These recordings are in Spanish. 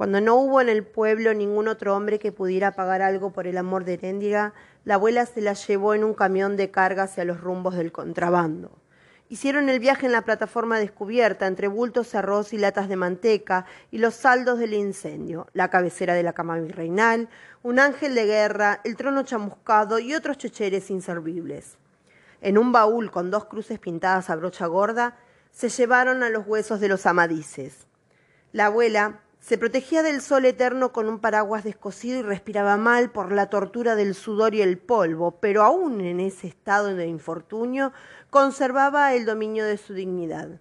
Cuando no hubo en el pueblo ningún otro hombre que pudiera pagar algo por el amor de Heréndira, la abuela se la llevó en un camión de carga hacia los rumbos del contrabando. Hicieron el viaje en la plataforma descubierta entre bultos de arroz y latas de manteca y los saldos del incendio, la cabecera de la cama virreinal, un ángel de guerra, el trono chamuscado y otros checheres inservibles. En un baúl con dos cruces pintadas a brocha gorda, se llevaron a los huesos de los amadices. La abuela se protegía del sol eterno con un paraguas descosido y respiraba mal por la tortura del sudor y el polvo, pero aún en ese estado de infortunio conservaba el dominio de su dignidad.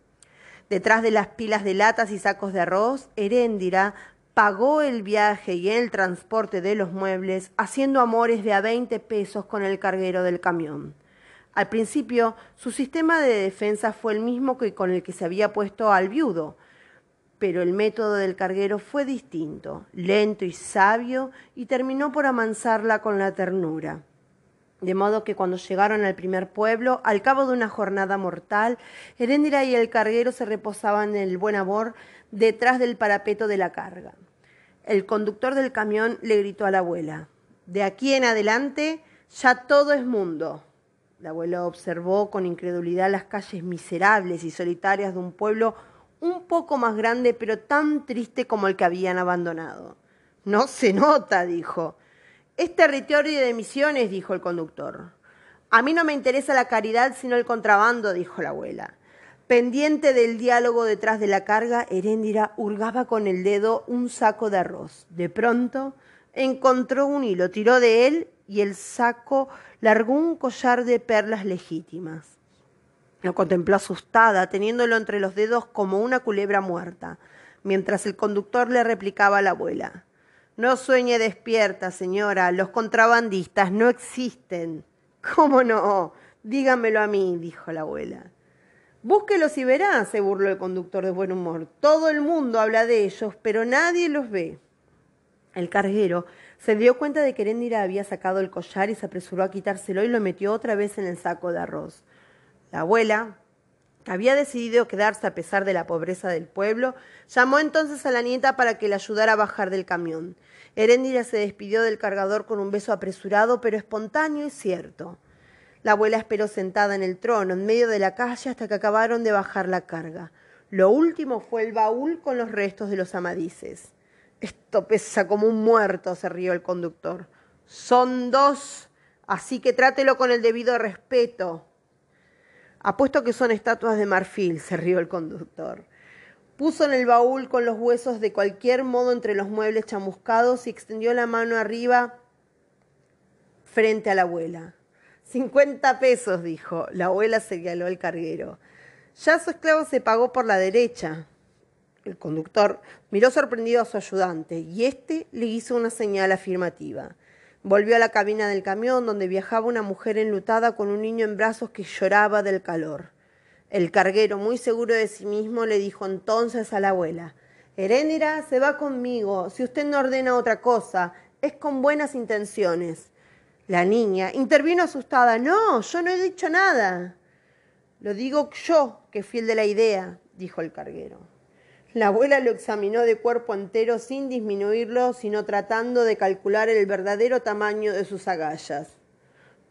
Detrás de las pilas de latas y sacos de arroz, Heréndira pagó el viaje y el transporte de los muebles, haciendo amores de a veinte pesos con el carguero del camión. Al principio, su sistema de defensa fue el mismo que con el que se había puesto al viudo, pero el método del carguero fue distinto, lento y sabio, y terminó por amansarla con la ternura. De modo que cuando llegaron al primer pueblo, al cabo de una jornada mortal, Heréndira y el carguero se reposaban en el buen amor detrás del parapeto de la carga. El conductor del camión le gritó a la abuela, De aquí en adelante ya todo es mundo. La abuela observó con incredulidad las calles miserables y solitarias de un pueblo un poco más grande, pero tan triste como el que habían abandonado. No se nota, dijo. Es territorio de misiones, dijo el conductor. A mí no me interesa la caridad, sino el contrabando, dijo la abuela. Pendiente del diálogo detrás de la carga, Heréndira hurgaba con el dedo un saco de arroz. De pronto encontró un hilo, tiró de él y el saco largó un collar de perlas legítimas. Lo contempló asustada, teniéndolo entre los dedos como una culebra muerta, mientras el conductor le replicaba a la abuela. No sueñe despierta, señora. Los contrabandistas no existen. ¿Cómo no? Dígamelo a mí, dijo la abuela. Búsquelos y verá, se burló el conductor de buen humor. Todo el mundo habla de ellos, pero nadie los ve. El carguero se dio cuenta de que Heréndira había sacado el collar y se apresuró a quitárselo y lo metió otra vez en el saco de arroz. La abuela, había decidido quedarse a pesar de la pobreza del pueblo, llamó entonces a la nieta para que le ayudara a bajar del camión. Heréndira se despidió del cargador con un beso apresurado, pero espontáneo y cierto. La abuela esperó sentada en el trono, en medio de la calle, hasta que acabaron de bajar la carga. Lo último fue el baúl con los restos de los amadices. Esto pesa como un muerto, se rió el conductor. Son dos, así que trátelo con el debido respeto. Apuesto que son estatuas de marfil, se rió el conductor. Puso en el baúl con los huesos de cualquier modo entre los muebles chamuscados y extendió la mano arriba frente a la abuela. Cincuenta pesos, dijo. La abuela señaló al carguero. Ya su esclavo se pagó por la derecha. El conductor miró sorprendido a su ayudante y éste le hizo una señal afirmativa. Volvió a la cabina del camión donde viajaba una mujer enlutada con un niño en brazos que lloraba del calor. El carguero, muy seguro de sí mismo, le dijo entonces a la abuela, Heréndira se va conmigo, si usted no ordena otra cosa, es con buenas intenciones. La niña intervino asustada, no, yo no he dicho nada. Lo digo yo, que fiel de la idea, dijo el carguero. La abuela lo examinó de cuerpo entero sin disminuirlo, sino tratando de calcular el verdadero tamaño de sus agallas.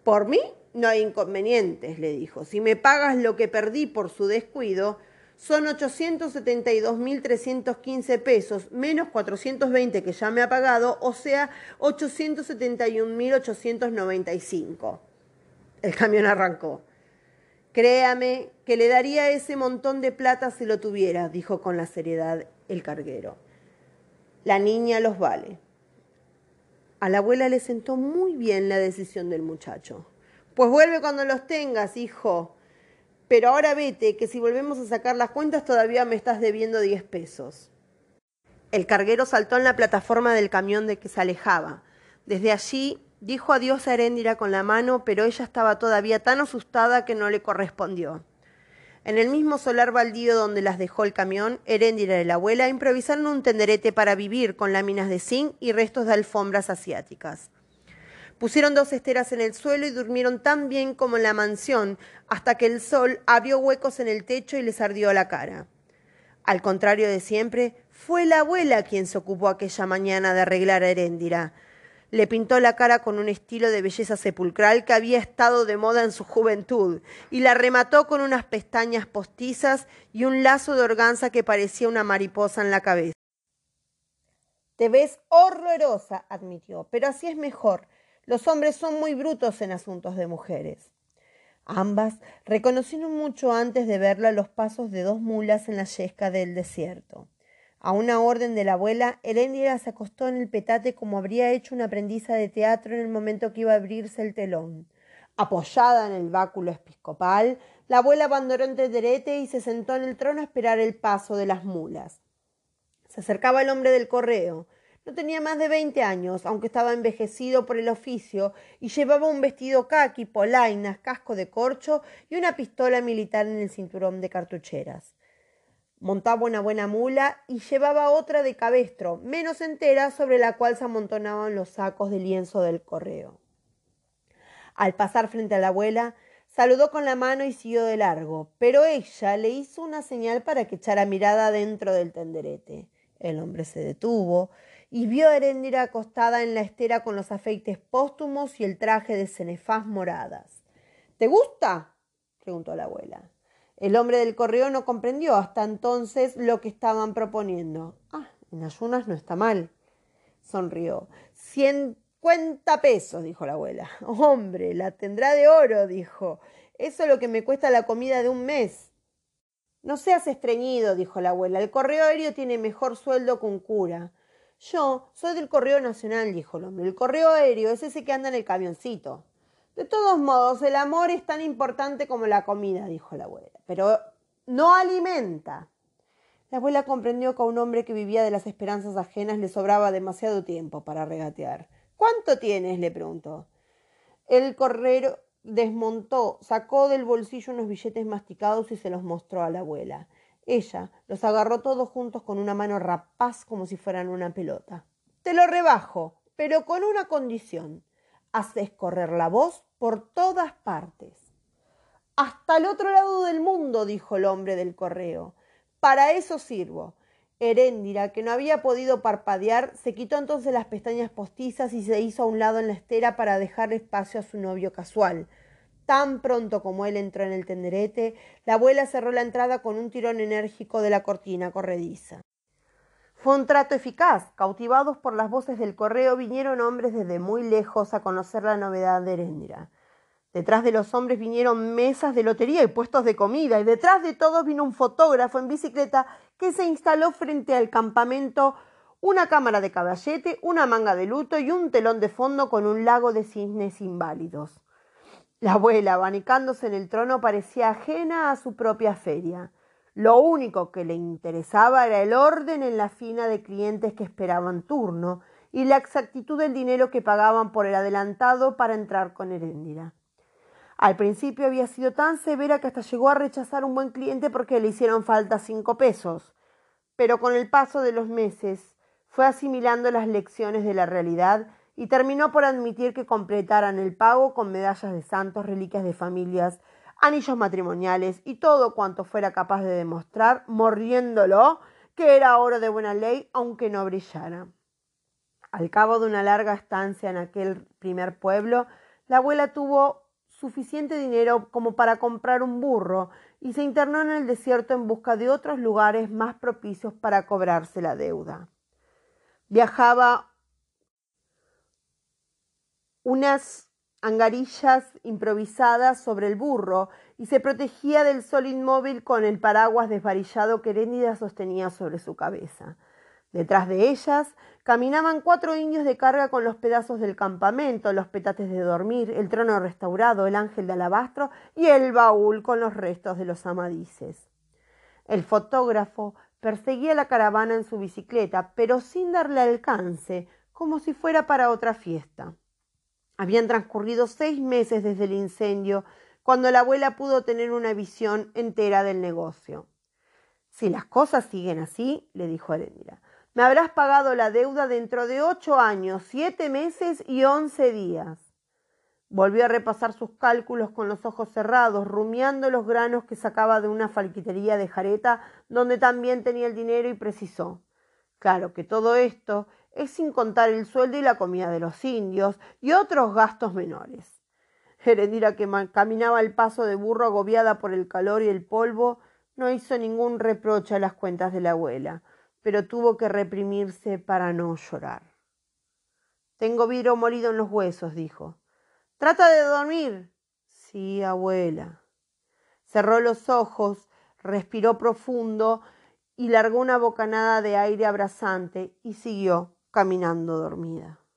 Por mí no hay inconvenientes, le dijo. Si me pagas lo que perdí por su descuido, son 872.315 pesos, menos 420 que ya me ha pagado, o sea, 871.895. El camión arrancó. Créame que le daría ese montón de plata si lo tuviera, dijo con la seriedad el carguero. La niña los vale. A la abuela le sentó muy bien la decisión del muchacho. Pues vuelve cuando los tengas, hijo. Pero ahora vete, que si volvemos a sacar las cuentas todavía me estás debiendo diez pesos. El carguero saltó en la plataforma del camión de que se alejaba. Desde allí Dijo adiós a Heréndira con la mano, pero ella estaba todavía tan asustada que no le correspondió. En el mismo solar baldío donde las dejó el camión, Heréndira y la abuela improvisaron un tenderete para vivir con láminas de zinc y restos de alfombras asiáticas. Pusieron dos esteras en el suelo y durmieron tan bien como en la mansión, hasta que el sol abrió huecos en el techo y les ardió la cara. Al contrario de siempre, Fue la abuela quien se ocupó aquella mañana de arreglar a Heréndira. Le pintó la cara con un estilo de belleza sepulcral que había estado de moda en su juventud y la remató con unas pestañas postizas y un lazo de organza que parecía una mariposa en la cabeza. Te ves horrorosa, admitió, pero así es mejor. Los hombres son muy brutos en asuntos de mujeres. Ambas reconocieron mucho antes de verla los pasos de dos mulas en la yesca del desierto. A una orden de la abuela, Heréndira se acostó en el petate como habría hecho una aprendiza de teatro en el momento que iba a abrirse el telón. Apoyada en el báculo episcopal, la abuela abandonó el tenderete y se sentó en el trono a esperar el paso de las mulas. Se acercaba el hombre del correo. No tenía más de veinte años, aunque estaba envejecido por el oficio, y llevaba un vestido caqui, polainas, casco de corcho y una pistola militar en el cinturón de cartucheras. Montaba una buena mula y llevaba otra de cabestro, menos entera, sobre la cual se amontonaban los sacos de lienzo del correo. Al pasar frente a la abuela, saludó con la mano y siguió de largo, pero ella le hizo una señal para que echara mirada dentro del tenderete. El hombre se detuvo y vio a Heréndira acostada en la estera con los afeites póstumos y el traje de cenefás moradas. ¿Te gusta? preguntó la abuela. El hombre del correo no comprendió hasta entonces lo que estaban proponiendo. Ah, en ayunas no está mal. Sonrió. Cincuenta pesos, dijo la abuela. Hombre, la tendrá de oro, dijo. Eso es lo que me cuesta la comida de un mes. No seas estreñido, dijo la abuela. El correo aéreo tiene mejor sueldo que un cura. Yo soy del correo nacional, dijo el hombre. El correo aéreo es ese que anda en el camioncito. De todos modos, el amor es tan importante como la comida, dijo la abuela, pero no alimenta. La abuela comprendió que a un hombre que vivía de las esperanzas ajenas le sobraba demasiado tiempo para regatear. ¿Cuánto tienes? le preguntó. El correro desmontó, sacó del bolsillo unos billetes masticados y se los mostró a la abuela. Ella los agarró todos juntos con una mano rapaz como si fueran una pelota. Te lo rebajo, pero con una condición. Haces correr la voz por todas partes. Hasta el otro lado del mundo, dijo el hombre del correo. Para eso sirvo. Heréndira, que no había podido parpadear, se quitó entonces las pestañas postizas y se hizo a un lado en la estera para dejar espacio a su novio casual. Tan pronto como él entró en el tenderete, la abuela cerró la entrada con un tirón enérgico de la cortina corrediza. Fue un trato eficaz. Cautivados por las voces del correo, vinieron hombres desde muy lejos a conocer la novedad de Heréndira. Detrás de los hombres vinieron mesas de lotería y puestos de comida, y detrás de todos vino un fotógrafo en bicicleta que se instaló frente al campamento una cámara de caballete, una manga de luto y un telón de fondo con un lago de cisnes inválidos. La abuela, abanicándose en el trono, parecía ajena a su propia feria. Lo único que le interesaba era el orden en la fina de clientes que esperaban turno y la exactitud del dinero que pagaban por el adelantado para entrar con Heréndira. Al principio había sido tan severa que hasta llegó a rechazar un buen cliente porque le hicieron falta cinco pesos, pero con el paso de los meses fue asimilando las lecciones de la realidad y terminó por admitir que completaran el pago con medallas de santos, reliquias de familias, anillos matrimoniales y todo cuanto fuera capaz de demostrar, mordiéndolo, que era oro de buena ley, aunque no brillara. Al cabo de una larga estancia en aquel primer pueblo, la abuela tuvo suficiente dinero como para comprar un burro y se internó en el desierto en busca de otros lugares más propicios para cobrarse la deuda. Viajaba unas angarillas improvisadas sobre el burro y se protegía del sol inmóvil con el paraguas desvarillado que Heréndida sostenía sobre su cabeza. Detrás de ellas caminaban cuatro indios de carga con los pedazos del campamento, los petates de dormir, el trono restaurado, el ángel de alabastro y el baúl con los restos de los amadices. El fotógrafo perseguía la caravana en su bicicleta, pero sin darle alcance, como si fuera para otra fiesta. Habían transcurrido seis meses desde el incendio cuando la abuela pudo tener una visión entera del negocio. Si las cosas siguen así, le dijo Heréndira, me habrás pagado la deuda dentro de ocho años, siete meses y once días. Volvió a repasar sus cálculos con los ojos cerrados, rumiando los granos que sacaba de una falquitería de Jareta, donde también tenía el dinero, y precisó Claro que todo esto es sin contar el sueldo y la comida de los indios y otros gastos menores. Herendira, que caminaba al paso de burro agobiada por el calor y el polvo, no hizo ningún reproche a las cuentas de la abuela, pero tuvo que reprimirse para no llorar. Tengo viro molido en los huesos, dijo. Trata de dormir. Sí, abuela. Cerró los ojos, respiró profundo y largó una bocanada de aire abrasante y siguió caminando dormida.